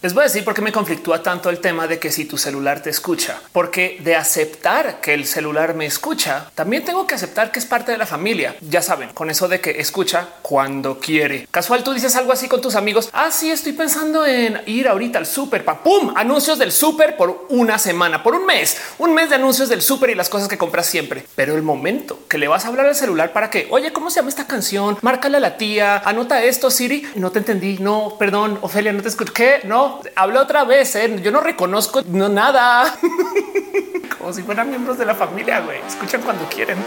Les voy a decir por qué me conflictúa tanto el tema de que si tu celular te escucha, porque de aceptar que el celular me escucha, también tengo que aceptar que es parte de la familia. Ya saben, con eso de que escucha cuando quiere. Casual, tú dices algo así con tus amigos. Ah, sí, estoy pensando en ir ahorita al súper. ¡Pum! Anuncios del súper por una semana, por un mes, un mes de anuncios del súper y las cosas que compras siempre. Pero el momento que le vas a hablar al celular para que, oye, ¿cómo se llama esta canción? Márcale a la tía, anota esto, Siri. No te entendí. No, perdón, Ofelia, no te escuché. ¿Qué? No, hablo otra vez. ¿eh? Yo no reconozco no nada. Como si fueran miembros de la familia. Güey. Escuchan cuando quieren.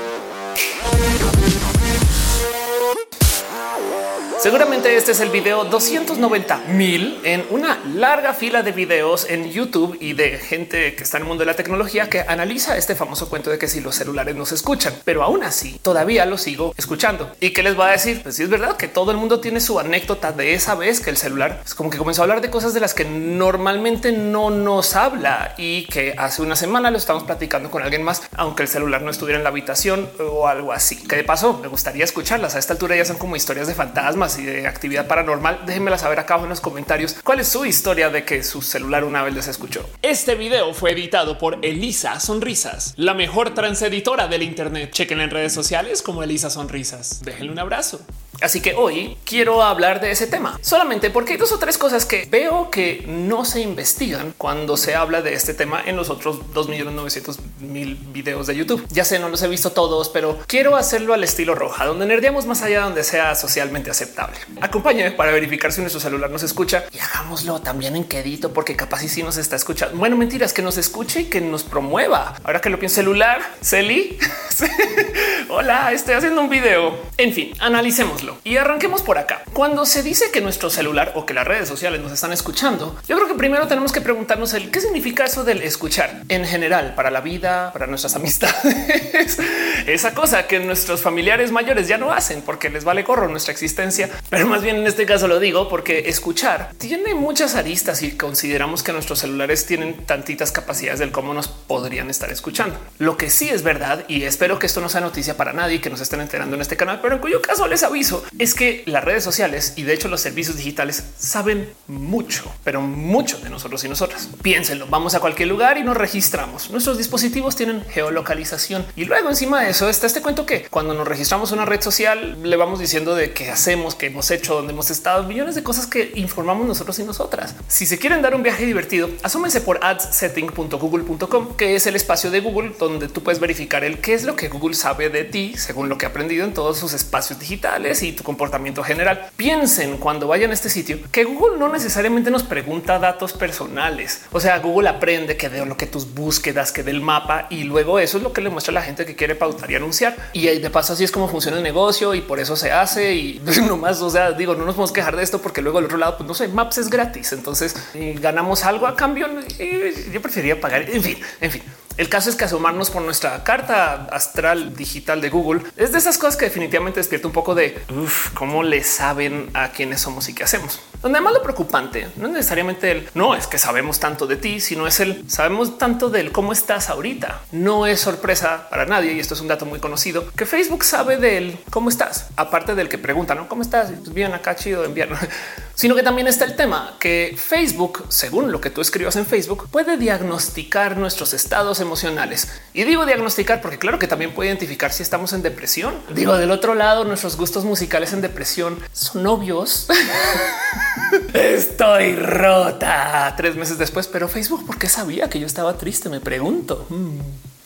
Seguramente este es el video 290 mil en una larga fila de videos en YouTube y de gente que está en el mundo de la tecnología que analiza este famoso cuento de que si los celulares no se escuchan, pero aún así todavía lo sigo escuchando. ¿Y qué les va a decir? Pues sí es verdad que todo el mundo tiene su anécdota de esa vez que el celular es como que comenzó a hablar de cosas de las que normalmente no nos habla y que hace una semana lo estamos platicando con alguien más, aunque el celular no estuviera en la habitación o algo así. ¿Qué pasó? Me gustaría escucharlas. A esta altura ya son como historias de fantasmas y de actividad paranormal, déjenmela saber acá abajo en los comentarios cuál es su historia de que su celular una vez les escuchó. Este video fue editado por Elisa Sonrisas, la mejor transeditora del Internet. Chequen en redes sociales como Elisa Sonrisas. Déjenle un abrazo. Así que hoy quiero hablar de ese tema solamente porque hay dos o tres cosas que veo que no se investigan cuando se habla de este tema en los otros 2 millones 900 mil videos de YouTube. Ya sé, no los he visto todos, pero quiero hacerlo al estilo roja, donde nerdeamos más allá donde sea socialmente aceptable. Acompáñame para verificar si nuestro celular nos escucha y hagámoslo también en quedito, porque capaz y si nos está escuchando. Bueno, mentiras que nos escuche y que nos promueva. Ahora que lo pienso celular, Celi. Hola, estoy haciendo un video. En fin, analicémoslo. Y arranquemos por acá. Cuando se dice que nuestro celular o que las redes sociales nos están escuchando, yo creo que primero tenemos que preguntarnos el qué significa eso del escuchar en general para la vida, para nuestras amistades. Esa cosa que nuestros familiares mayores ya no hacen porque les vale corro nuestra existencia. Pero más bien en este caso lo digo porque escuchar tiene muchas aristas y consideramos que nuestros celulares tienen tantitas capacidades del cómo nos podrían estar escuchando. Lo que sí es verdad y espero que esto no sea noticia para nadie que nos estén enterando en este canal, pero en cuyo caso les aviso es que las redes sociales y de hecho los servicios digitales saben mucho, pero mucho de nosotros y nosotras. Piénsenlo, vamos a cualquier lugar y nos registramos. Nuestros dispositivos tienen geolocalización y luego encima de eso está este cuento que cuando nos registramos una red social le vamos diciendo de qué hacemos, qué hemos hecho, dónde hemos estado, millones de cosas que informamos nosotros y nosotras. Si se quieren dar un viaje divertido, asómense por adsetting.google.com, que es el espacio de Google donde tú puedes verificar el qué es lo que Google sabe de ti según lo que ha aprendido en todos sus espacios digitales y tu comportamiento general. Piensen cuando vayan a este sitio que Google no necesariamente nos pregunta datos personales. O sea, Google aprende que de lo que tus búsquedas, que del mapa y luego eso es lo que le muestra a la gente que quiere pautar y anunciar. Y de paso así es como funciona el negocio y por eso se hace y no más. O sea, digo, no nos podemos quejar de esto porque luego al otro lado, pues no sé, Maps es gratis. Entonces ganamos algo a cambio. Yo preferiría pagar. En fin, en fin. El caso es que asomarnos por nuestra carta astral digital de Google es de esas cosas que definitivamente despierta un poco de cómo le saben a quiénes somos y qué hacemos. Donde además lo preocupante no es necesariamente el no es que sabemos tanto de ti, sino es el sabemos tanto del cómo estás ahorita. No es sorpresa para nadie y esto es un dato muy conocido que Facebook sabe del cómo estás, aparte del que pregunta no cómo estás pues bien acá chido invierno, sino que también está el tema que Facebook, según lo que tú escribas en Facebook, puede diagnosticar nuestros estados emocionales. Y digo diagnosticar porque claro que también puede identificar si estamos en depresión. Digo, del otro lado, nuestros gustos musicales en depresión son obvios. Estoy rota tres meses después, pero Facebook, ¿por qué sabía que yo estaba triste? Me pregunto. Hmm.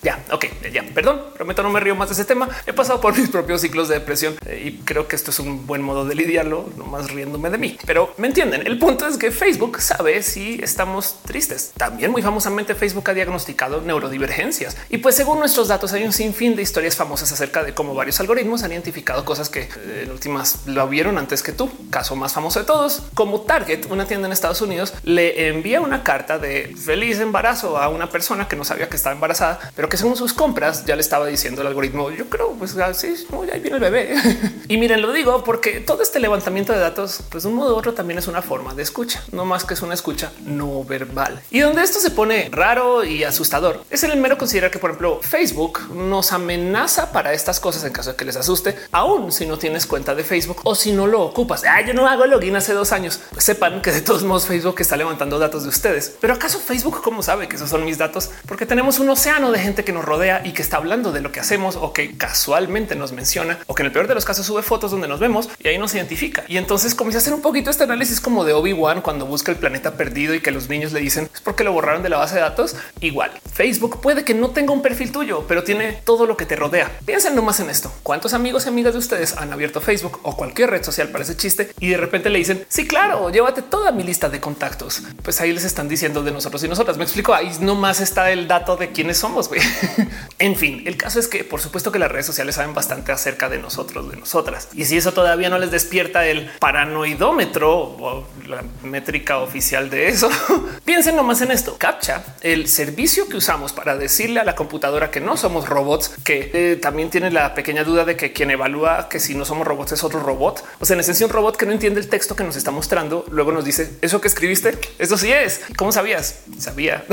Ya, ok, ya, perdón, prometo no me río más de ese tema. He pasado por mis propios ciclos de depresión eh, y creo que esto es un buen modo de lidiarlo, no más riéndome de mí. Pero me entienden, el punto es que Facebook sabe si estamos tristes. También muy famosamente Facebook ha diagnosticado neurodivergencias y pues según nuestros datos hay un sinfín de historias famosas acerca de cómo varios algoritmos han identificado cosas que eh, en últimas lo vieron antes que tú. Caso más famoso de todos, como Target, una tienda en Estados Unidos, le envía una carta de feliz embarazo a una persona que no sabía que estaba embarazada, pero que hacemos sus compras, ya le estaba diciendo el algoritmo. Yo creo, pues así, ahí viene el bebé. y miren, lo digo porque todo este levantamiento de datos, pues de un modo u otro también es una forma de escucha, no más que es una escucha no verbal. Y donde esto se pone raro y asustador es en el mero considerar que, por ejemplo, Facebook nos amenaza para estas cosas en caso de que les asuste, aún si no tienes cuenta de Facebook o si no lo ocupas. Ah, yo no hago login hace dos años. Pues sepan que de todos modos Facebook está levantando datos de ustedes. Pero acaso Facebook, cómo sabe que esos son mis datos? Porque tenemos un océano de gente que nos rodea y que está hablando de lo que hacemos o que casualmente nos menciona o que en el peor de los casos sube fotos donde nos vemos y ahí nos identifica. Y entonces comienza a hacer un poquito este análisis como de Obi-Wan cuando busca el planeta perdido y que los niños le dicen es porque lo borraron de la base de datos. Igual Facebook puede que no tenga un perfil tuyo, pero tiene todo lo que te rodea. Piensen nomás en esto. ¿Cuántos amigos y amigas de ustedes han abierto Facebook o cualquier red social para ese chiste y de repente le dicen sí, claro, llévate toda mi lista de contactos? Pues ahí les están diciendo de nosotros y nosotras. Me explico. Ahí nomás está el dato de quiénes somos. en fin, el caso es que por supuesto que las redes sociales saben bastante acerca de nosotros, de nosotras. Y si eso todavía no les despierta el paranoidómetro o la métrica oficial de eso, piensen nomás en esto. Captcha, el servicio que usamos para decirle a la computadora que no somos robots, que eh, también tiene la pequeña duda de que quien evalúa que si no somos robots es otro robot. O sea, en esencia un robot que no entiende el texto que nos está mostrando, luego nos dice eso que escribiste, eso sí es. ¿Cómo sabías? Sabía.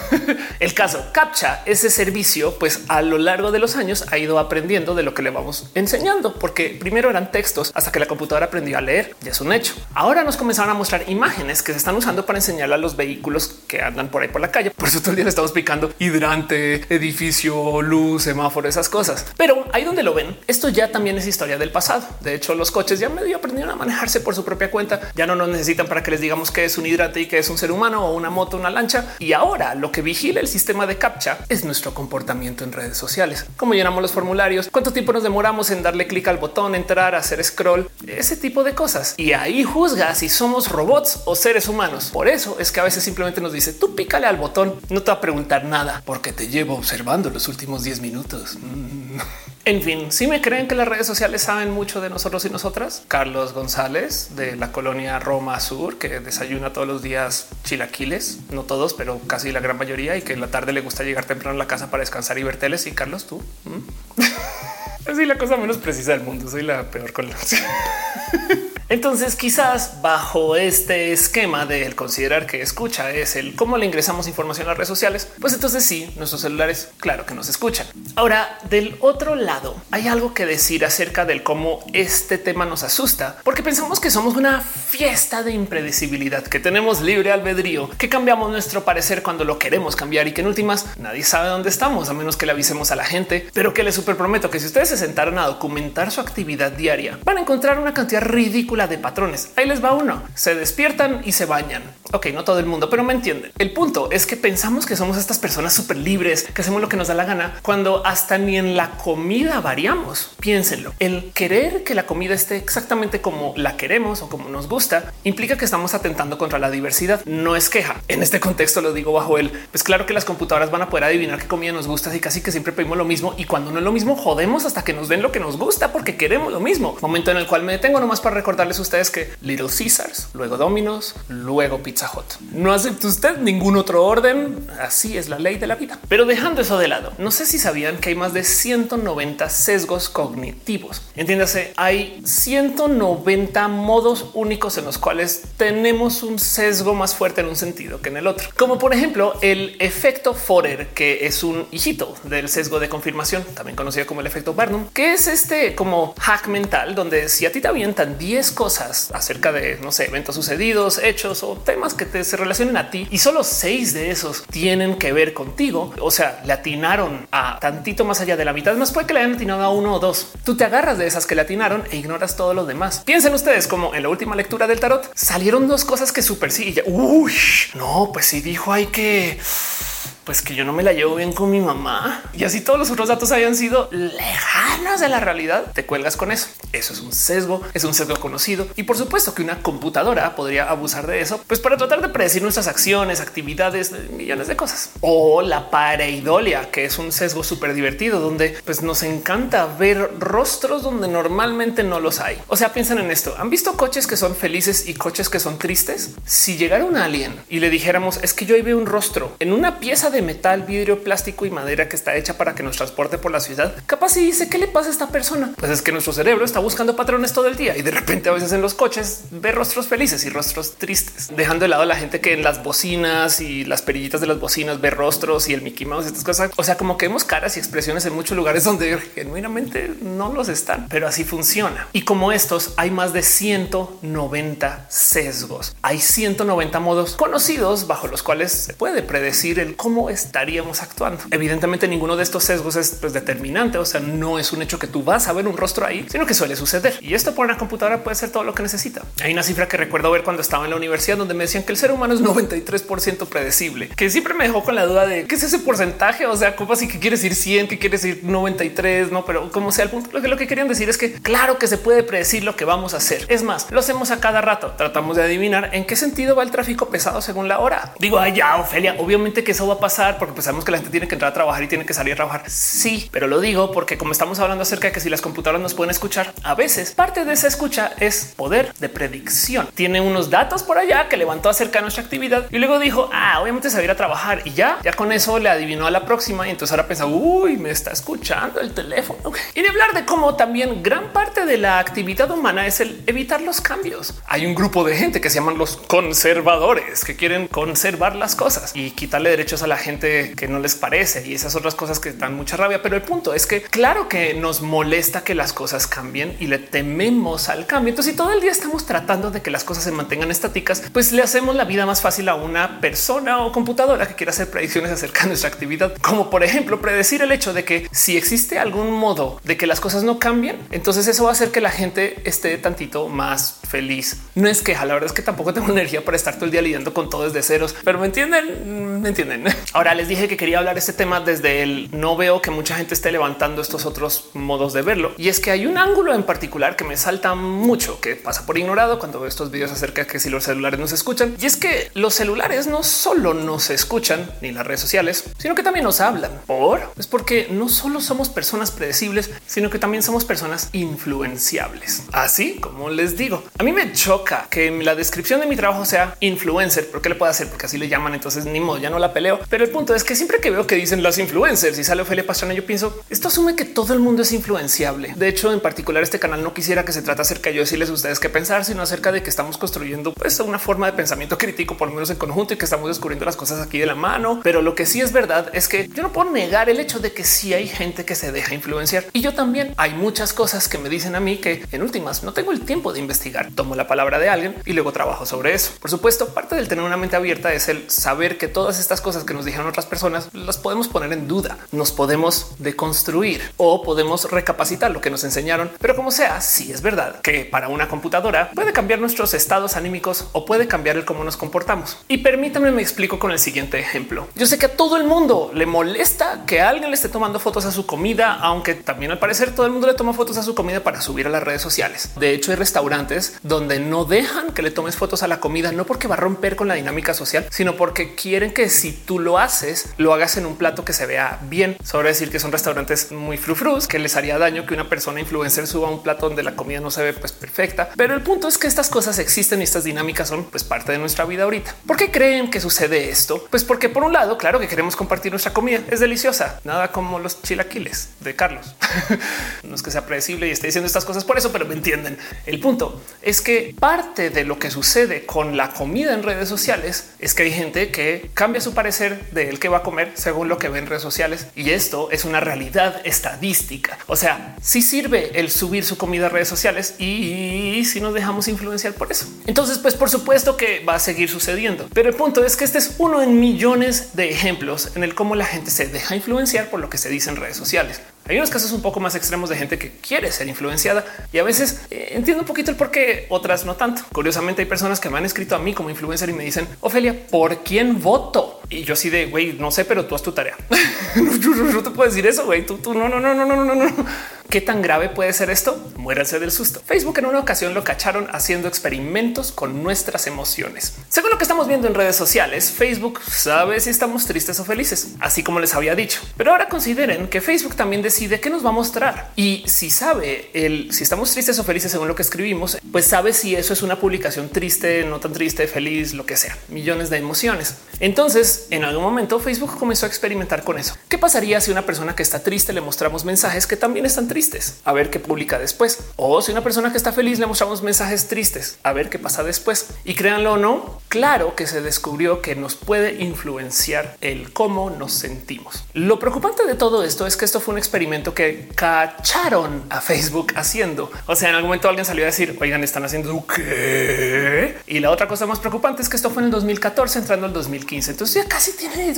el caso Captcha, ese servicio, pues a lo largo de los años ha ido aprendiendo de lo que le vamos enseñando, porque primero eran textos hasta que la computadora aprendió a leer. Ya es un hecho. Ahora nos comenzaron a mostrar imágenes que se están usando para enseñar a los vehículos que andan por ahí por la calle. Por eso todo el día le estamos picando hidrante, edificio, luz, semáforo, esas cosas. Pero ahí donde lo ven, esto ya también es historia del pasado. De hecho, los coches ya medio aprendieron a manejarse por su propia cuenta. Ya no nos necesitan para que les digamos que es un hidrante y que es un ser humano o una moto, una lancha. Y ahora lo que vigila el sistema de captcha es nuestro comportamiento en redes sociales. Cómo llenamos los formularios, cuánto tiempo nos demoramos en darle clic al botón, entrar, hacer scroll, ese tipo de cosas. Y ahí juzga si somos robots o seres humanos. Por eso es que a veces simplemente nos dice tú pícale al botón, no te va a preguntar nada porque te llevo observando los últimos 10 minutos. Mm. En fin, si me creen que las redes sociales saben mucho de nosotros y nosotras, Carlos González de la colonia Roma Sur, que desayuna todos los días chilaquiles, no todos, pero casi la gran mayoría, y que en la tarde le gusta llegar temprano a la casa para descansar y ver teles. Y Carlos, tú. Así la cosa menos precisa del mundo. Soy la peor con Entonces, quizás bajo este esquema de considerar que escucha es el cómo le ingresamos información a las redes sociales, pues entonces sí, nuestros celulares, claro que nos escuchan. Ahora, del otro lado, hay algo que decir acerca del cómo este tema nos asusta, porque pensamos que somos una fiesta de impredecibilidad, que tenemos libre albedrío, que cambiamos nuestro parecer cuando lo queremos cambiar y que en últimas nadie sabe dónde estamos, a menos que le avisemos a la gente, pero que les super prometo que si ustedes se sentaron a documentar su actividad diaria, van a encontrar una cantidad ridícula de patrones. Ahí les va uno. Se despiertan y se bañan. Ok, no todo el mundo, pero me entienden. El punto es que pensamos que somos estas personas súper libres, que hacemos lo que nos da la gana, cuando hasta ni en la comida variamos. Piénsenlo. El querer que la comida esté exactamente como la queremos o como nos gusta implica que estamos atentando contra la diversidad. No es queja. En este contexto lo digo bajo el, pues claro que las computadoras van a poder adivinar qué comida nos gusta y casi que siempre pedimos lo mismo y cuando no es lo mismo jodemos hasta que nos den lo que nos gusta porque queremos lo mismo. Momento en el cual me detengo nomás para recordarles ustedes que Little Caesars, luego Domino's, luego Pizza No acepta usted ningún otro orden. Así es la ley de la vida. Pero dejando eso de lado, no sé si sabían que hay más de 190 sesgos cognitivos. Entiéndase, hay 190 modos únicos en los cuales tenemos un sesgo más fuerte en un sentido que en el otro. Como por ejemplo el efecto Forer, que es un hijito del sesgo de confirmación, también conocido como el efecto Barnum, que es este como hack mental donde si a ti te avientan 10 cosas acerca de, no sé, eventos sucedidos, hechos o temas que te se relacionen a ti y solo seis de esos tienen que ver contigo. O sea, le atinaron a tantito más allá de la mitad. Más puede que le hayan atinado a uno o dos. Tú te agarras de esas que le atinaron e ignoras todo lo demás. Piensen ustedes como en la última lectura del tarot salieron dos cosas que súper sí. Y ya, uy, no, pues sí dijo hay que pues que yo no me la llevo bien con mi mamá y así todos los otros datos hayan sido lejanos de la realidad, te cuelgas con eso. Eso es un sesgo, es un sesgo conocido y por supuesto que una computadora podría abusar de eso, pues para tratar de predecir nuestras acciones, actividades, millones de cosas. O la pareidolia, que es un sesgo súper divertido donde pues nos encanta ver rostros donde normalmente no los hay. O sea, piensan en esto. ¿Han visto coches que son felices y coches que son tristes? Si llegara un alien y le dijéramos es que yo ahí veo un rostro en una pieza de metal, vidrio, plástico y madera que está hecha para que nos transporte por la ciudad, capaz y dice qué le pasa a esta persona. Pues es que nuestro cerebro está buscando patrones todo el día y de repente a veces en los coches ve rostros felices y rostros tristes, dejando de lado a la gente que en las bocinas y las perillitas de las bocinas ve rostros y el Mickey Mouse y estas cosas. O sea, como que vemos caras y expresiones en muchos lugares donde genuinamente no los están, pero así funciona. Y como estos hay más de 190 sesgos. Hay 190 modos conocidos bajo los cuales se puede predecir el cómo estaríamos actuando. Evidentemente ninguno de estos sesgos es pues, determinante, o sea, no es un hecho que tú vas a ver un rostro ahí, sino que suele suceder. Y esto por una computadora puede ser todo lo que necesita. Hay una cifra que recuerdo ver cuando estaba en la universidad donde me decían que el ser humano es 93% predecible, que siempre me dejó con la duda de qué es ese porcentaje, o sea, cómo así que quiere decir 100, que quiere decir 93, no, pero como sea el punto, lo que, lo que querían decir es que claro que se puede predecir lo que vamos a hacer. Es más, lo hacemos a cada rato. Tratamos de adivinar en qué sentido va el tráfico pesado según la hora. Digo, ay, ya, Ofelia, obviamente que eso va a pasar porque pensamos que la gente tiene que entrar a trabajar y tiene que salir a trabajar. Sí, pero lo digo porque como estamos hablando acerca de que si las computadoras nos pueden escuchar, a veces parte de esa escucha es poder de predicción. Tiene unos datos por allá que levantó acerca de nuestra actividad y luego dijo, ah, obviamente se va a ir a trabajar y ya, ya con eso le adivinó a la próxima y entonces ahora piensa, uy, me está escuchando el teléfono. Y de hablar de cómo también gran parte de la actividad humana es el evitar los cambios. Hay un grupo de gente que se llaman los conservadores que quieren conservar las cosas y quitarle derechos a la gente que no les parece y esas otras cosas que dan mucha rabia. Pero el punto es que claro que nos molesta que las cosas cambien y le tememos al cambio. Entonces, si todo el día estamos tratando de que las cosas se mantengan estáticas, pues le hacemos la vida más fácil a una persona o computadora que quiera hacer predicciones acerca de nuestra actividad, como por ejemplo predecir el hecho de que si existe algún modo de que las cosas no cambien, entonces eso va a hacer que la gente esté tantito más feliz. No es queja, la verdad es que tampoco tengo energía para estar todo el día lidiando con todo desde ceros, pero me entienden, me entienden. Ahora les dije que quería hablar este tema desde el no veo que mucha gente esté levantando estos otros modos de verlo. Y es que hay un ángulo en particular que me salta mucho, que pasa por ignorado cuando veo estos videos acerca de que si los celulares nos escuchan. Y es que los celulares no solo nos escuchan ni las redes sociales, sino que también nos hablan. Por es porque no solo somos personas predecibles, sino que también somos personas influenciables. Así como les digo, a mí me choca que la descripción de mi trabajo sea influencer. ¿Por qué le puedo hacer? Porque así le llaman. Entonces ni modo, ya no la peleo. Pero el punto es que siempre que veo que dicen las influencers y sale Ophelia Pastrana, yo pienso esto asume que todo el mundo es influenciable. De hecho, en particular, este canal no quisiera que se trate acerca de yo decirles a ustedes qué pensar, sino acerca de que estamos construyendo pues, una forma de pensamiento crítico, por lo menos en conjunto, y que estamos descubriendo las cosas aquí de la mano. Pero lo que sí es verdad es que yo no puedo negar el hecho de que sí hay gente que se deja influenciar y yo también. Hay muchas cosas que me dicen a mí que en últimas no tengo el tiempo de investigar. Tomo la palabra de alguien y luego trabajo sobre eso. Por supuesto, parte del tener una mente abierta es el saber que todas estas cosas que nos dijeron otras personas las podemos poner en duda, nos podemos deconstruir o podemos recapacitar lo que nos enseñaron. Pero como sea, si es verdad que para una computadora puede cambiar nuestros estados anímicos o puede cambiar el cómo nos comportamos. Y permítame me explico con el siguiente ejemplo. Yo sé que a todo el mundo le molesta que alguien le esté tomando fotos a su comida, aunque también al parecer todo el mundo le toma fotos a su comida para subir a las redes sociales. De hecho, hay restaurantes donde no dejan que le tomes fotos a la comida, no porque va a romper con la dinámica social, sino porque quieren que si tú lo haces, lo hagas en un plato que se vea bien. Sobre decir que son restaurantes muy frufrus, que les haría daño que una persona influencer suba un plato donde la comida no se ve pues perfecta. Pero el punto es que estas cosas existen y estas dinámicas son pues parte de nuestra vida ahorita. ¿Por qué creen que sucede esto? Pues porque por un lado, claro que queremos compartir nuestra comida, es deliciosa, nada como los chilaquiles de Carlos. no es que sea predecible y esté diciendo estas cosas por eso, pero me entienden. El punto es que parte de lo que sucede con la comida en redes sociales es que hay gente que cambia su parecer de el que va a comer según lo que ve en redes sociales. Y esto es una realidad estadística. O sea, si sirve el subir su comida a redes sociales y si nos dejamos influenciar por eso. Entonces, pues por supuesto que va a seguir sucediendo. Pero el punto es que este es uno en millones de ejemplos en el cómo la gente se deja influenciar por lo que se dice en redes sociales. Hay unos casos un poco más extremos de gente que quiere ser influenciada y a veces eh, entiendo un poquito el por qué, otras no tanto. Curiosamente hay personas que me han escrito a mí como influencer y me dicen, Ofelia, ¿por quién voto? Y yo así de, güey, no sé, pero tú haz tu tarea. no, te puedo decir eso, güey, tú, tú, no, no, no, no, no, no, no. ¿Qué tan grave puede ser esto? Muéranse del susto. Facebook en una ocasión lo cacharon haciendo experimentos con nuestras emociones. Según lo que estamos viendo en redes sociales, Facebook sabe si estamos tristes o felices, así como les había dicho. Pero ahora consideren que Facebook también decide qué nos va a mostrar y si sabe el si estamos tristes o felices según lo que escribimos, pues sabe si eso es una publicación triste, no tan triste, feliz, lo que sea, millones de emociones. Entonces, en algún momento Facebook comenzó a experimentar con eso. ¿Qué pasaría si una persona que está triste le mostramos mensajes que también están tristes? A ver qué publica después. O si una persona que está feliz le mostramos mensajes tristes, a ver qué pasa después. Y créanlo o no, claro que se descubrió que nos puede influenciar el cómo nos sentimos. Lo preocupante de todo esto es que esto fue un experimento que cacharon a Facebook haciendo. O sea, en algún momento alguien salió a decir, oigan, están haciendo qué? Y la otra cosa más preocupante es que esto fue en el 2014 entrando al 2015. Entonces ya casi tiene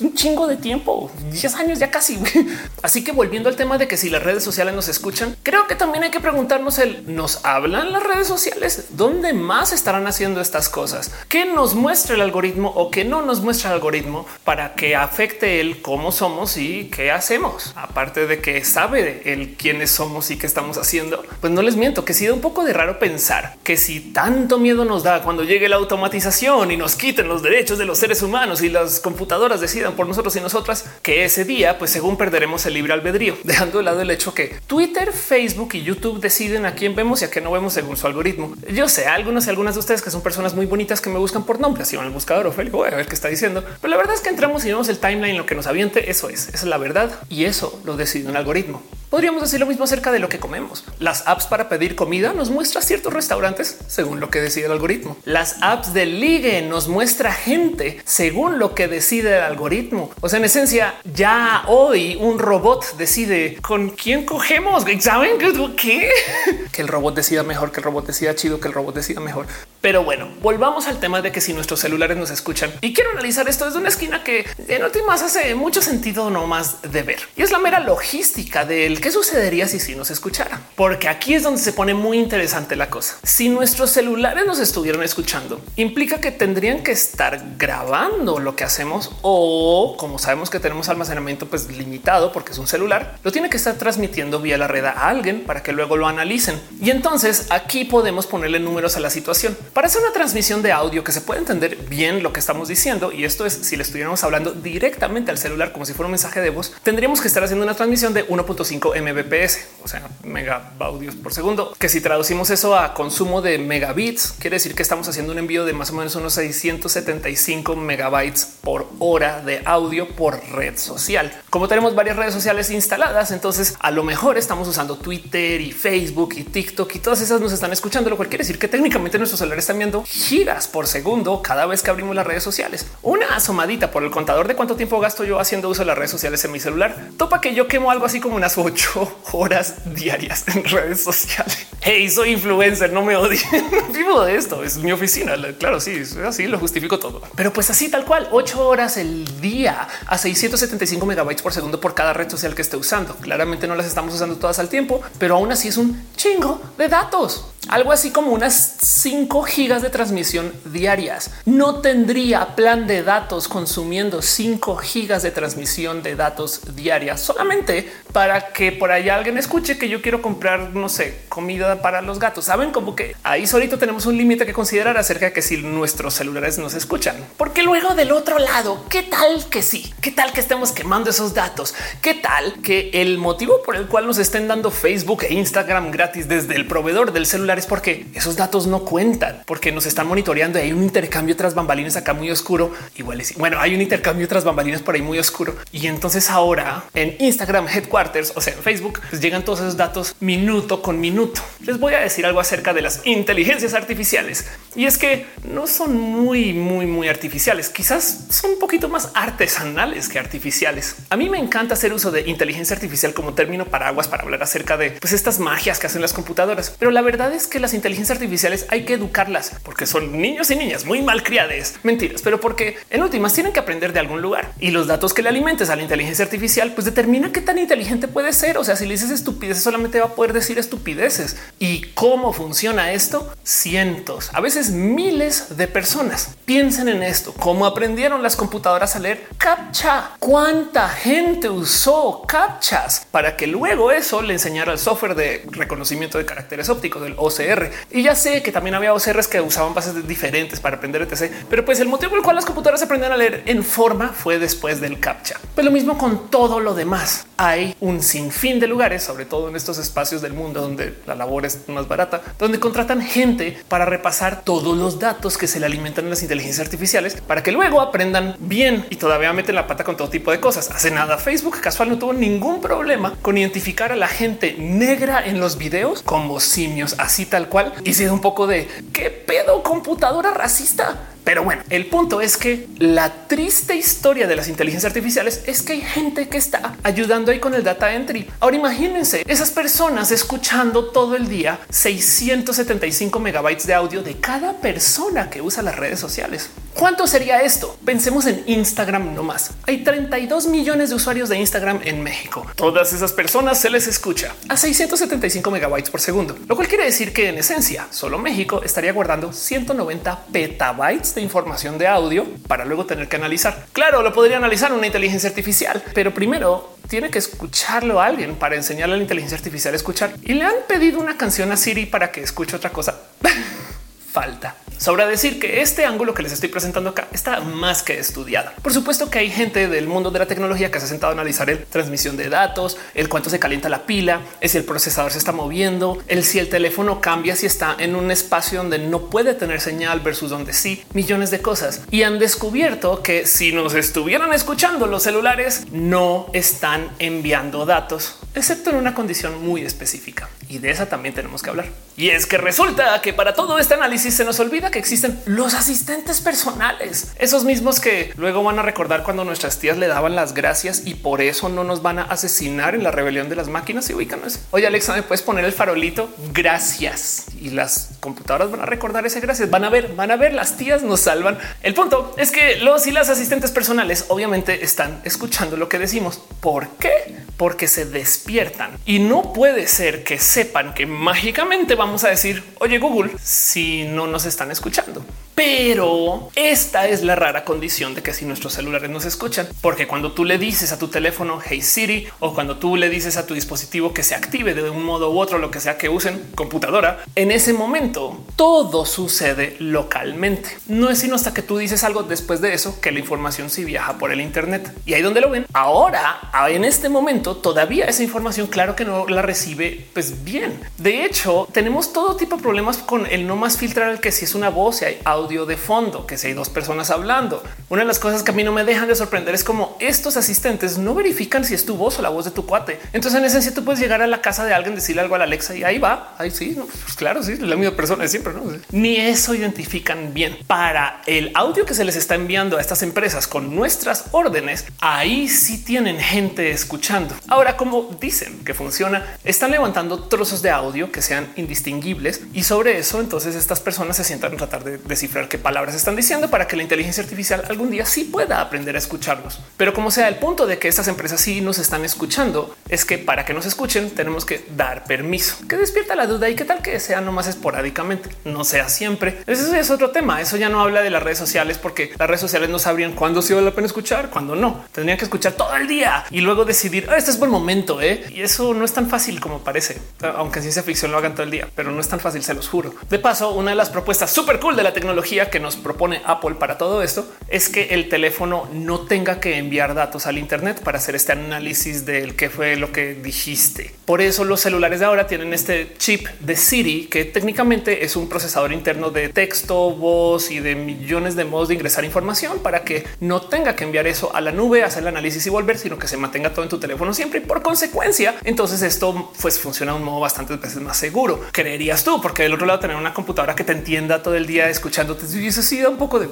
un chingo de tiempo, 10 años ya casi. Así que volviendo al tema de que si las redes sociales nos escuchan, creo que también hay que preguntarnos el nos hablan las redes sociales, dónde más estarán haciendo estas cosas, qué nos muestra el algoritmo o qué no nos muestra el algoritmo para que afecte el cómo somos y qué hacemos. Aparte de que sabe el quiénes somos y qué estamos haciendo, pues no les miento que sí da un poco de raro pensar que si tanto miedo nos da cuando llegue la automatización y nos quiten los derechos de los seres humanos y las computadoras decidan por nosotros y nosotras, que ese día, pues según perderemos el libre albedrío, dejando de lado el hecho que Twitter, Facebook y YouTube deciden a quién vemos y a qué no vemos según su algoritmo. Yo sé, algunos y algunas de ustedes que son personas muy bonitas que me buscan por nombre, así en el buscador o voy a ver qué está diciendo. Pero la verdad es que entramos y vemos el timeline, lo que nos aviente, eso es, esa es la verdad y eso lo decide un algoritmo. Podríamos decir lo mismo acerca de lo que comemos. Las apps para pedir comida nos muestra ciertos restaurantes según lo que decide el algoritmo. Las apps de ligue nos muestra gente según lo que decide el algoritmo. O sea, en esencia, ya hoy un robot decide con quién cogemos. ¿Saben qué? que el robot decida mejor, que el robot decida chido, que el robot decida mejor. Pero bueno, volvamos al tema de que si nuestros celulares nos escuchan y quiero analizar esto desde una esquina que en últimas hace mucho sentido no más de ver y es la mera logística del qué sucedería si si nos escuchara, porque aquí es donde se pone muy interesante la cosa. Si nuestros celulares nos estuvieran escuchando, implica que tendrían que estar grabando lo que hacemos o como sabemos que tenemos almacenamiento pues limitado porque es un celular, lo tiene que estar transmitiendo vía la red a alguien para que luego lo analicen. Y entonces aquí podemos ponerle números a la situación. Para hacer una transmisión de audio que se pueda entender bien lo que estamos diciendo, y esto es si le estuviéramos hablando directamente al celular como si fuera un mensaje de voz, tendríamos que estar haciendo una transmisión de 1.5 mbps, o sea, megabaudios por segundo, que si traducimos eso a consumo de megabits, quiere decir que estamos haciendo un envío de más o menos unos 675 megabytes por hora de audio por red social. Como tenemos varias redes sociales instaladas, entonces a lo mejor estamos usando Twitter y Facebook y TikTok y todas esas nos están escuchando, lo cual quiere decir que técnicamente nuestro celular están viendo gigas por segundo cada vez que abrimos las redes sociales. Una asomadita por el contador de cuánto tiempo gasto yo haciendo uso de las redes sociales en mi celular. Topa que yo quemo algo así como unas ocho horas diarias en redes sociales. Hey, soy influencer, no me odien. Vivo de esto, es mi oficina. Claro, sí, así lo justifico todo. Pero pues así tal cual, ocho horas el día a 675 megabytes por segundo por cada red social que esté usando. Claramente no las estamos usando todas al tiempo, pero aún así es un chingo de datos algo así como unas 5 gigas de transmisión diarias. No tendría plan de datos consumiendo 5 gigas de transmisión de datos diarias solamente para que por allá alguien escuche que yo quiero comprar, no sé, comida para los gatos. Saben como que ahí solito tenemos un límite que considerar acerca de que si nuestros celulares nos escuchan, porque luego del otro lado, qué tal que sí, qué tal que estemos quemando esos datos, qué tal que el motivo por el cual nos estén dando Facebook e Instagram gratis desde el proveedor del celular es porque esos datos no cuentan, porque nos están monitoreando. Hay un intercambio tras bambalinas acá muy oscuro. Igual es bueno, hay un intercambio tras bambalinas por ahí muy oscuro. Y entonces ahora en Instagram Headquarters, o sea, en Facebook, pues llegan todos esos datos minuto con minuto. Les voy a decir algo acerca de las inteligencias artificiales y es que no son muy, muy, muy artificiales. Quizás son un poquito más artesanales que artificiales. A mí me encanta hacer uso de inteligencia artificial como término paraguas para hablar acerca de pues, estas magias que hacen las computadoras. Pero la verdad es es que las inteligencias artificiales hay que educarlas porque son niños y niñas muy mal criadas. Mentiras, pero porque en últimas tienen que aprender de algún lugar y los datos que le alimentes a la inteligencia artificial, pues determina qué tan inteligente puede ser. O sea, si le dices estupideces, solamente va a poder decir estupideces. ¿Y cómo funciona esto? Cientos, a veces miles de personas. Piensen en esto. ¿Cómo aprendieron las computadoras a leer CAPTCHA? ¿Cuánta gente usó CAPTCHAs para que luego eso le enseñara el software de reconocimiento de caracteres ópticos del OCR? Y ya sé que también había OCRs que usaban bases diferentes para aprender etc. Pero pues el motivo por el cual las computadoras aprenden a leer en forma fue después del CAPTCHA. Pero lo mismo con todo lo demás. Hay un sinfín de lugares, sobre todo en estos espacios del mundo donde la labor es más barata, donde contratan gente para repasar todos los datos que se le alimentan en las inteligencias artificiales para que luego aprendan bien y todavía meten la pata con todo tipo de cosas. Hace nada Facebook casual no tuvo ningún problema con identificar a la gente negra en los videos como simios, así tal cual. Y si es un poco de qué pedo computadora racista. Pero bueno, el punto es que la triste historia de las inteligencias artificiales es que hay gente que está ayudando ahí con el data entry. Ahora imagínense esas personas escuchando todo el día 675 megabytes de audio de cada persona que usa las redes sociales. ¿Cuánto sería esto? Pensemos en Instagram no más. Hay 32 millones de usuarios de Instagram en México. Todas esas personas se les escucha a 675 megabytes por segundo, lo cual quiere decir que en esencia solo México estaría guardando 190 petabytes información de audio para luego tener que analizar. Claro, lo podría analizar una inteligencia artificial, pero primero tiene que escucharlo a alguien para enseñarle a la inteligencia artificial a escuchar y le han pedido una canción a Siri para que escuche otra cosa. Falta. Sobra decir que este ángulo que les estoy presentando acá está más que estudiado. Por supuesto que hay gente del mundo de la tecnología que se ha sentado a analizar el transmisión de datos, el cuánto se calienta la pila, es el procesador se está moviendo, el si el teléfono cambia, si está en un espacio donde no puede tener señal versus donde sí, millones de cosas. Y han descubierto que si nos estuvieran escuchando los celulares no están enviando datos, excepto en una condición muy específica. Y de esa también tenemos que hablar. Y es que resulta que para todo este análisis se nos olvida que existen los asistentes personales, esos mismos que luego van a recordar cuando nuestras tías le daban las gracias y por eso no nos van a asesinar en la rebelión de las máquinas y ubican. Oye, Alexa, ¿me puedes poner el farolito? Gracias. Y las computadoras van a recordar ese gracias. Van a ver, van a ver, las tías nos salvan. El punto es que los y las asistentes personales obviamente están escuchando lo que decimos. ¿Por qué? Porque se despiertan y no puede ser que sepan que mágicamente vamos a decir, oye Google, si no nos están escuchando. Pero esta es la rara condición de que si nuestros celulares nos escuchan, porque cuando tú le dices a tu teléfono Hey Siri o cuando tú le dices a tu dispositivo que se active de un modo u otro, lo que sea que usen computadora, en ese momento todo sucede localmente. No es sino hasta que tú dices algo después de eso que la información sí viaja por el Internet y ahí donde lo ven. Ahora, en este momento, todavía esa información, claro que no la recibe pues bien. De hecho, tenemos todo tipo de problemas con el no más filtrar el que si es una voz y hay audio de fondo, que si hay dos personas hablando. Una de las cosas que a mí no me dejan de sorprender es como estos asistentes no verifican si es tu voz o la voz de tu cuate. Entonces, en esencia, tú puedes llegar a la casa de alguien, decirle algo a la Alexa y ahí va. Ahí sí, pues claro, sí, la misma persona de siempre. ¿no? Ni eso identifican bien para el audio que se les está enviando a estas empresas con nuestras órdenes. Ahí sí tienen gente escuchando. Ahora, como dicen que funciona, están levantando trozos de audio que sean indistinguibles y sobre eso, entonces estas personas se sientan a tratar de descifrar qué palabras están diciendo para que la inteligencia artificial algún día sí pueda aprender a escucharnos. Pero como sea, el punto de que estas empresas sí nos están escuchando es que para que nos escuchen tenemos que dar permiso, que despierta la duda y qué tal que sea nomás esporádicamente, no sea siempre. Eso es otro tema. Eso ya no habla de las redes sociales porque las redes sociales no sabrían cuándo sí vale la pena escuchar, cuándo no. Tendrían que escuchar todo el día y luego decidir ah, este es buen momento. ¿eh? Y eso no es tan fácil como parece, aunque en ciencia ficción lo hagan todo el día, pero no es tan fácil, se los juro. De paso, una de las propuestas súper cool de la tecnología que nos propone Apple para todo esto es que el teléfono no tenga que enviar datos al Internet para hacer este análisis del qué fue lo que dijiste. Por eso los celulares de ahora tienen este chip de Siri que técnicamente es un procesador interno de texto, voz y de millones de modos de ingresar información para que no tenga que enviar eso a la nube, hacer el análisis y volver, sino que se mantenga todo en tu teléfono siempre. Y por consecuencia, entonces esto pues funciona de un modo bastante veces más seguro. Creerías tú, porque del otro lado tener una computadora que te entienda todo el día escuchándote y eso sí da un poco de,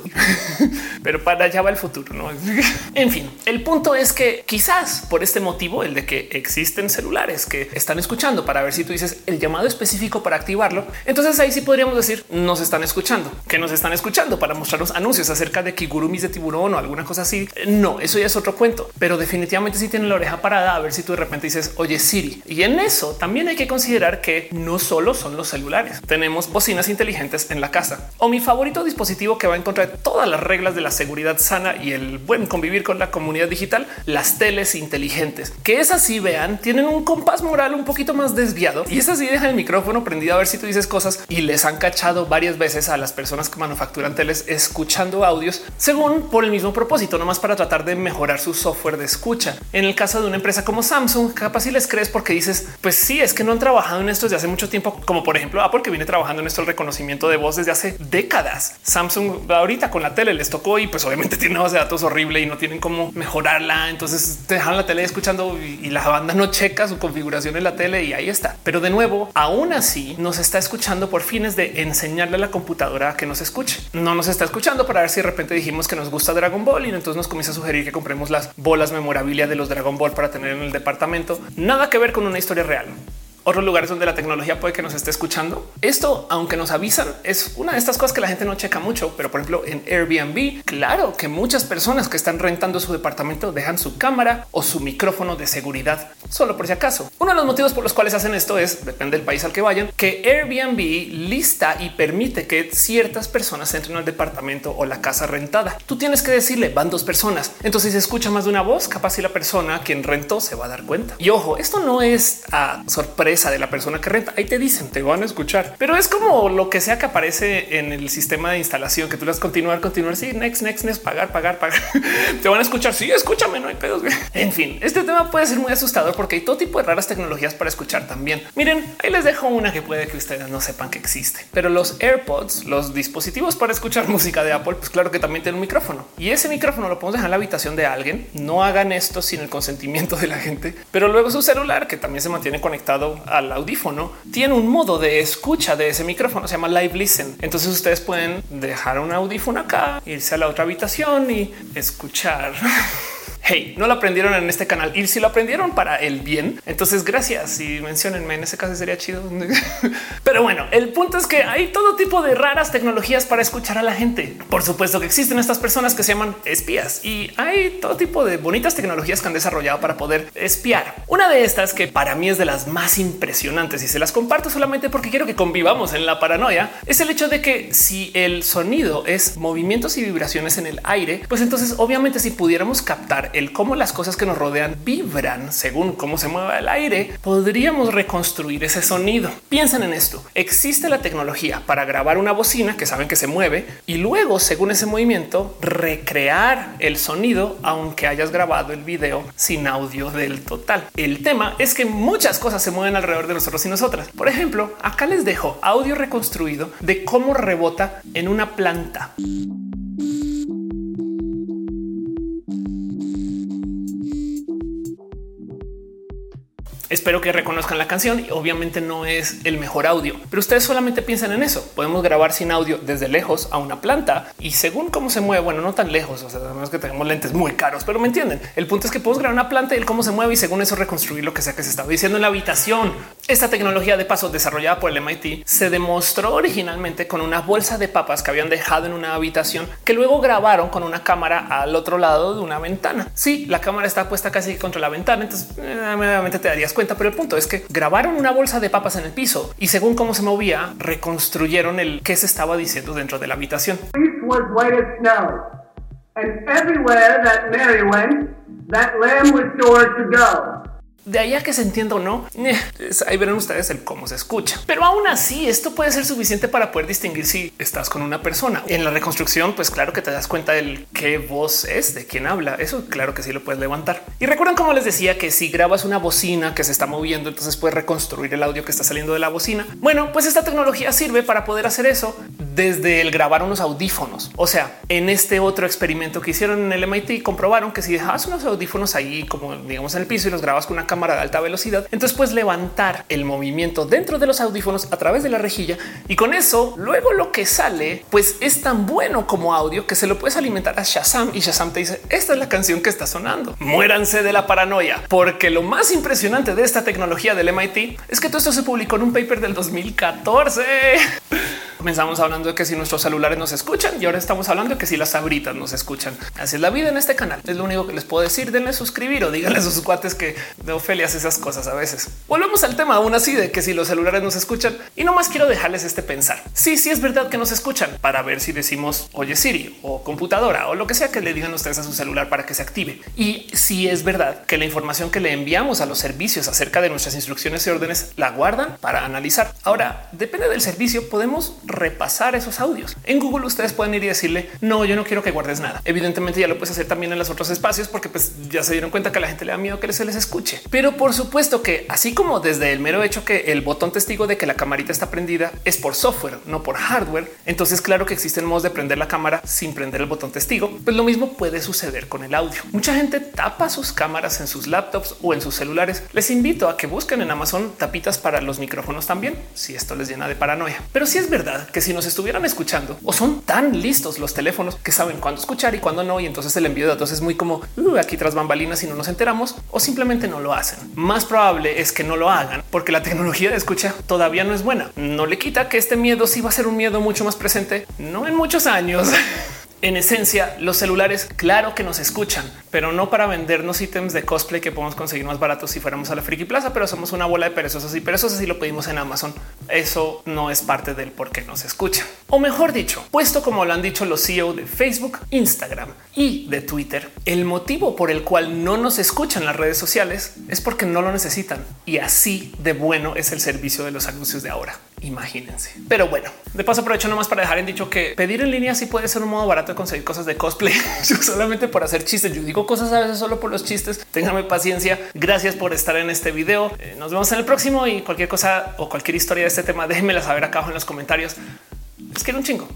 pero para allá va el futuro. No, en fin, el punto es que quizás por este motivo, el de que existen celulares que están escuchando para ver si tú dices el llamado específico para activarlo. Entonces ahí sí podríamos decir nos están escuchando, que nos están escuchando para mostrarnos anuncios acerca de kigurumis de tiburón o alguna cosa así. No, eso ya es otro cuento, pero definitivamente si sí tienen la oreja parada a ver si tú de repente dices oye Siri. Y en eso también hay que considerar que no solo son los celulares, tenemos bocinas inteligentes en la casa o mi favorito dispositivo que va en contra de todas las reglas de la seguridad sana y el buen convivir con la comunidad digital, las teles inteligentes, que es así, vean, tienen un compás moral un poquito más desviado y es así, deja el micrófono prendido a ver si tú dices cosas y les han cachado varias veces a las personas que manufacturan teles escuchando audios según por el mismo propósito, nomás para tratar de mejorar su software de escucha. En el caso de una empresa como Samsung, capaz si les crees porque dices, pues sí, es que no han trabajado en esto desde hace mucho tiempo, como por ejemplo Apple que viene trabajando en esto el reconocimiento de voz desde hace décadas. Samsung ahorita con la tele les tocó y pues obviamente tiene una base de datos horrible y no tienen cómo mejorarla. Entonces te dejan la tele escuchando y la banda no checa su configuración en la tele y ahí está. Pero de nuevo, aún así nos está escuchando por fines de enseñarle a la computadora que nos escuche. No nos está escuchando para ver si de repente dijimos que nos gusta Dragon Ball y entonces nos comienza a sugerir que compremos las bolas memorabilia de los Dragon Ball para tener en el departamento. Nada que ver con una historia real otros lugares donde la tecnología puede que nos esté escuchando. Esto, aunque nos avisan, es una de estas cosas que la gente no checa mucho, pero por ejemplo en Airbnb, claro que muchas personas que están rentando su departamento dejan su cámara o su micrófono de seguridad solo por si acaso. Uno de los motivos por los cuales hacen esto es, depende del país al que vayan, que Airbnb lista y permite que ciertas personas entren al departamento o la casa rentada. Tú tienes que decirle van dos personas. Entonces si se escucha más de una voz, capaz si la persona quien rentó se va a dar cuenta. Y ojo, esto no es a sorpresa de la persona que renta. Ahí te dicen, te van a escuchar, pero es como lo que sea que aparece en el sistema de instalación que tú las continuar, continuar. Sí, next, next, next, pagar, pagar, pagar. te van a escuchar. Sí, escúchame, no hay pedos. En fin, este tema puede ser muy asustador porque hay todo tipo de raras tecnologías para escuchar también. Miren, ahí les dejo una que puede que ustedes no sepan que existe, pero los AirPods, los dispositivos para escuchar música de Apple, pues claro que también tienen un micrófono y ese micrófono lo podemos dejar en la habitación de alguien. No hagan esto sin el consentimiento de la gente, pero luego su celular que también se mantiene conectado al audífono tiene un modo de escucha de ese micrófono, se llama Live Listen. Entonces ustedes pueden dejar un audífono acá, irse a la otra habitación y escuchar. hey, no lo aprendieron en este canal y si lo aprendieron para el bien, entonces gracias y mencionenme en ese caso sería chido. Pero bueno, el punto es que hay todo tipo de raras tecnologías para escuchar a la gente. Por supuesto que existen estas personas que se llaman espías y hay todo tipo de bonitas tecnologías que han desarrollado para poder espiar. Una de estas que para mí es de las más impresionantes y se las comparto solamente porque quiero que convivamos en la paranoia es el hecho de que si el sonido es movimientos y vibraciones en el aire, pues entonces obviamente si pudiéramos captar el cómo las cosas que nos rodean vibran según cómo se mueva el aire, podríamos reconstruir ese sonido. Piensen en esto. Existe la tecnología para grabar una bocina que saben que se mueve y luego, según ese movimiento, recrear el sonido, aunque hayas grabado el video sin audio del total. El tema es que muchas cosas se mueven alrededor de nosotros y nosotras. Por ejemplo, acá les dejo audio reconstruido de cómo rebota en una planta. Espero que reconozcan la canción y obviamente no es el mejor audio, pero ustedes solamente piensan en eso. Podemos grabar sin audio desde lejos a una planta y según cómo se mueve, bueno, no tan lejos, o sea, además que tenemos lentes muy caros, pero me entienden. El punto es que podemos grabar una planta y el cómo se mueve y según eso reconstruir lo que sea que se estaba diciendo en la habitación. Esta tecnología de paso desarrollada por el MIT se demostró originalmente con una bolsa de papas que habían dejado en una habitación que luego grabaron con una cámara al otro lado de una ventana. Sí, la cámara está puesta casi contra la ventana, entonces eh, te darías cuenta, pero el punto es que grabaron una bolsa de papas en el piso y según cómo se movía, reconstruyeron el que se estaba diciendo dentro de la habitación. That lamb was sure to go de ahí a que se entienda o no, eh, ahí verán ustedes el cómo se escucha. Pero aún así, esto puede ser suficiente para poder distinguir si estás con una persona. En la reconstrucción, pues claro que te das cuenta del qué voz es, de quién habla. Eso claro que sí lo puedes levantar. Y recuerden como les decía que si grabas una bocina que se está moviendo, entonces puedes reconstruir el audio que está saliendo de la bocina. Bueno, pues esta tecnología sirve para poder hacer eso desde el grabar unos audífonos. O sea, en este otro experimento que hicieron en el MIT comprobaron que si dejas unos audífonos ahí como digamos en el piso y los grabas con una cámara cámara de alta velocidad. Entonces puedes levantar el movimiento dentro de los audífonos a través de la rejilla y con eso luego lo que sale pues es tan bueno como audio que se lo puedes alimentar a Shazam y Shazam te dice esta es la canción que está sonando. Muéranse de la paranoia porque lo más impresionante de esta tecnología del MIT es que todo esto se publicó en un paper del 2014. Comenzamos hablando de que si nuestros celulares nos escuchan y ahora estamos hablando de que si las abritas nos escuchan. Así es la vida en este canal. Es lo único que les puedo decir. Denle suscribir o díganle a sus cuates que de Ofelia hace esas cosas a veces. Volvemos al tema aún así de que si los celulares nos escuchan y no más quiero dejarles este pensar. Sí, sí es verdad que nos escuchan para ver si decimos oye Siri o computadora o lo que sea que le digan ustedes a su celular para que se active. Y si es verdad que la información que le enviamos a los servicios acerca de nuestras instrucciones y órdenes la guardan para analizar. Ahora depende del servicio. Podemos repasar esos audios. En Google ustedes pueden ir y decirle, no, yo no quiero que guardes nada. Evidentemente ya lo puedes hacer también en los otros espacios porque pues ya se dieron cuenta que a la gente le da miedo que se les escuche. Pero por supuesto que así como desde el mero hecho que el botón testigo de que la camarita está prendida es por software, no por hardware, entonces claro que existen modos de prender la cámara sin prender el botón testigo, pues lo mismo puede suceder con el audio. Mucha gente tapa sus cámaras en sus laptops o en sus celulares. Les invito a que busquen en Amazon tapitas para los micrófonos también, si esto les llena de paranoia. Pero si es verdad que si nos estuvieran escuchando o son tan listos los teléfonos que saben cuándo escuchar y cuándo no. Y entonces el envío de datos es muy como uh, aquí tras bambalinas y no nos enteramos o simplemente no lo hacen. Más probable es que no lo hagan porque la tecnología de escucha todavía no es buena. No le quita que este miedo sí va a ser un miedo mucho más presente, no en muchos años. En esencia, los celulares, claro que nos escuchan, pero no para vendernos ítems de cosplay que podemos conseguir más baratos si fuéramos a la Friki Plaza, pero somos una bola de perezosos y perezosos y lo pedimos en Amazon. Eso no es parte del por qué nos escuchan. O mejor dicho, puesto como lo han dicho los CEO de Facebook, Instagram y de Twitter, el motivo por el cual no nos escuchan las redes sociales es porque no lo necesitan. Y así de bueno es el servicio de los anuncios de ahora. Imagínense. Pero bueno, de paso aprovecho nomás para dejar en dicho que pedir en línea sí puede ser un modo barato de conseguir cosas de cosplay solamente por hacer chistes. Yo digo cosas a veces solo por los chistes. Ténganme paciencia. Gracias por estar en este video. Eh, nos vemos en el próximo y cualquier cosa o cualquier historia de este tema, déjenmela saber acá abajo en los comentarios. Es que era un chingo.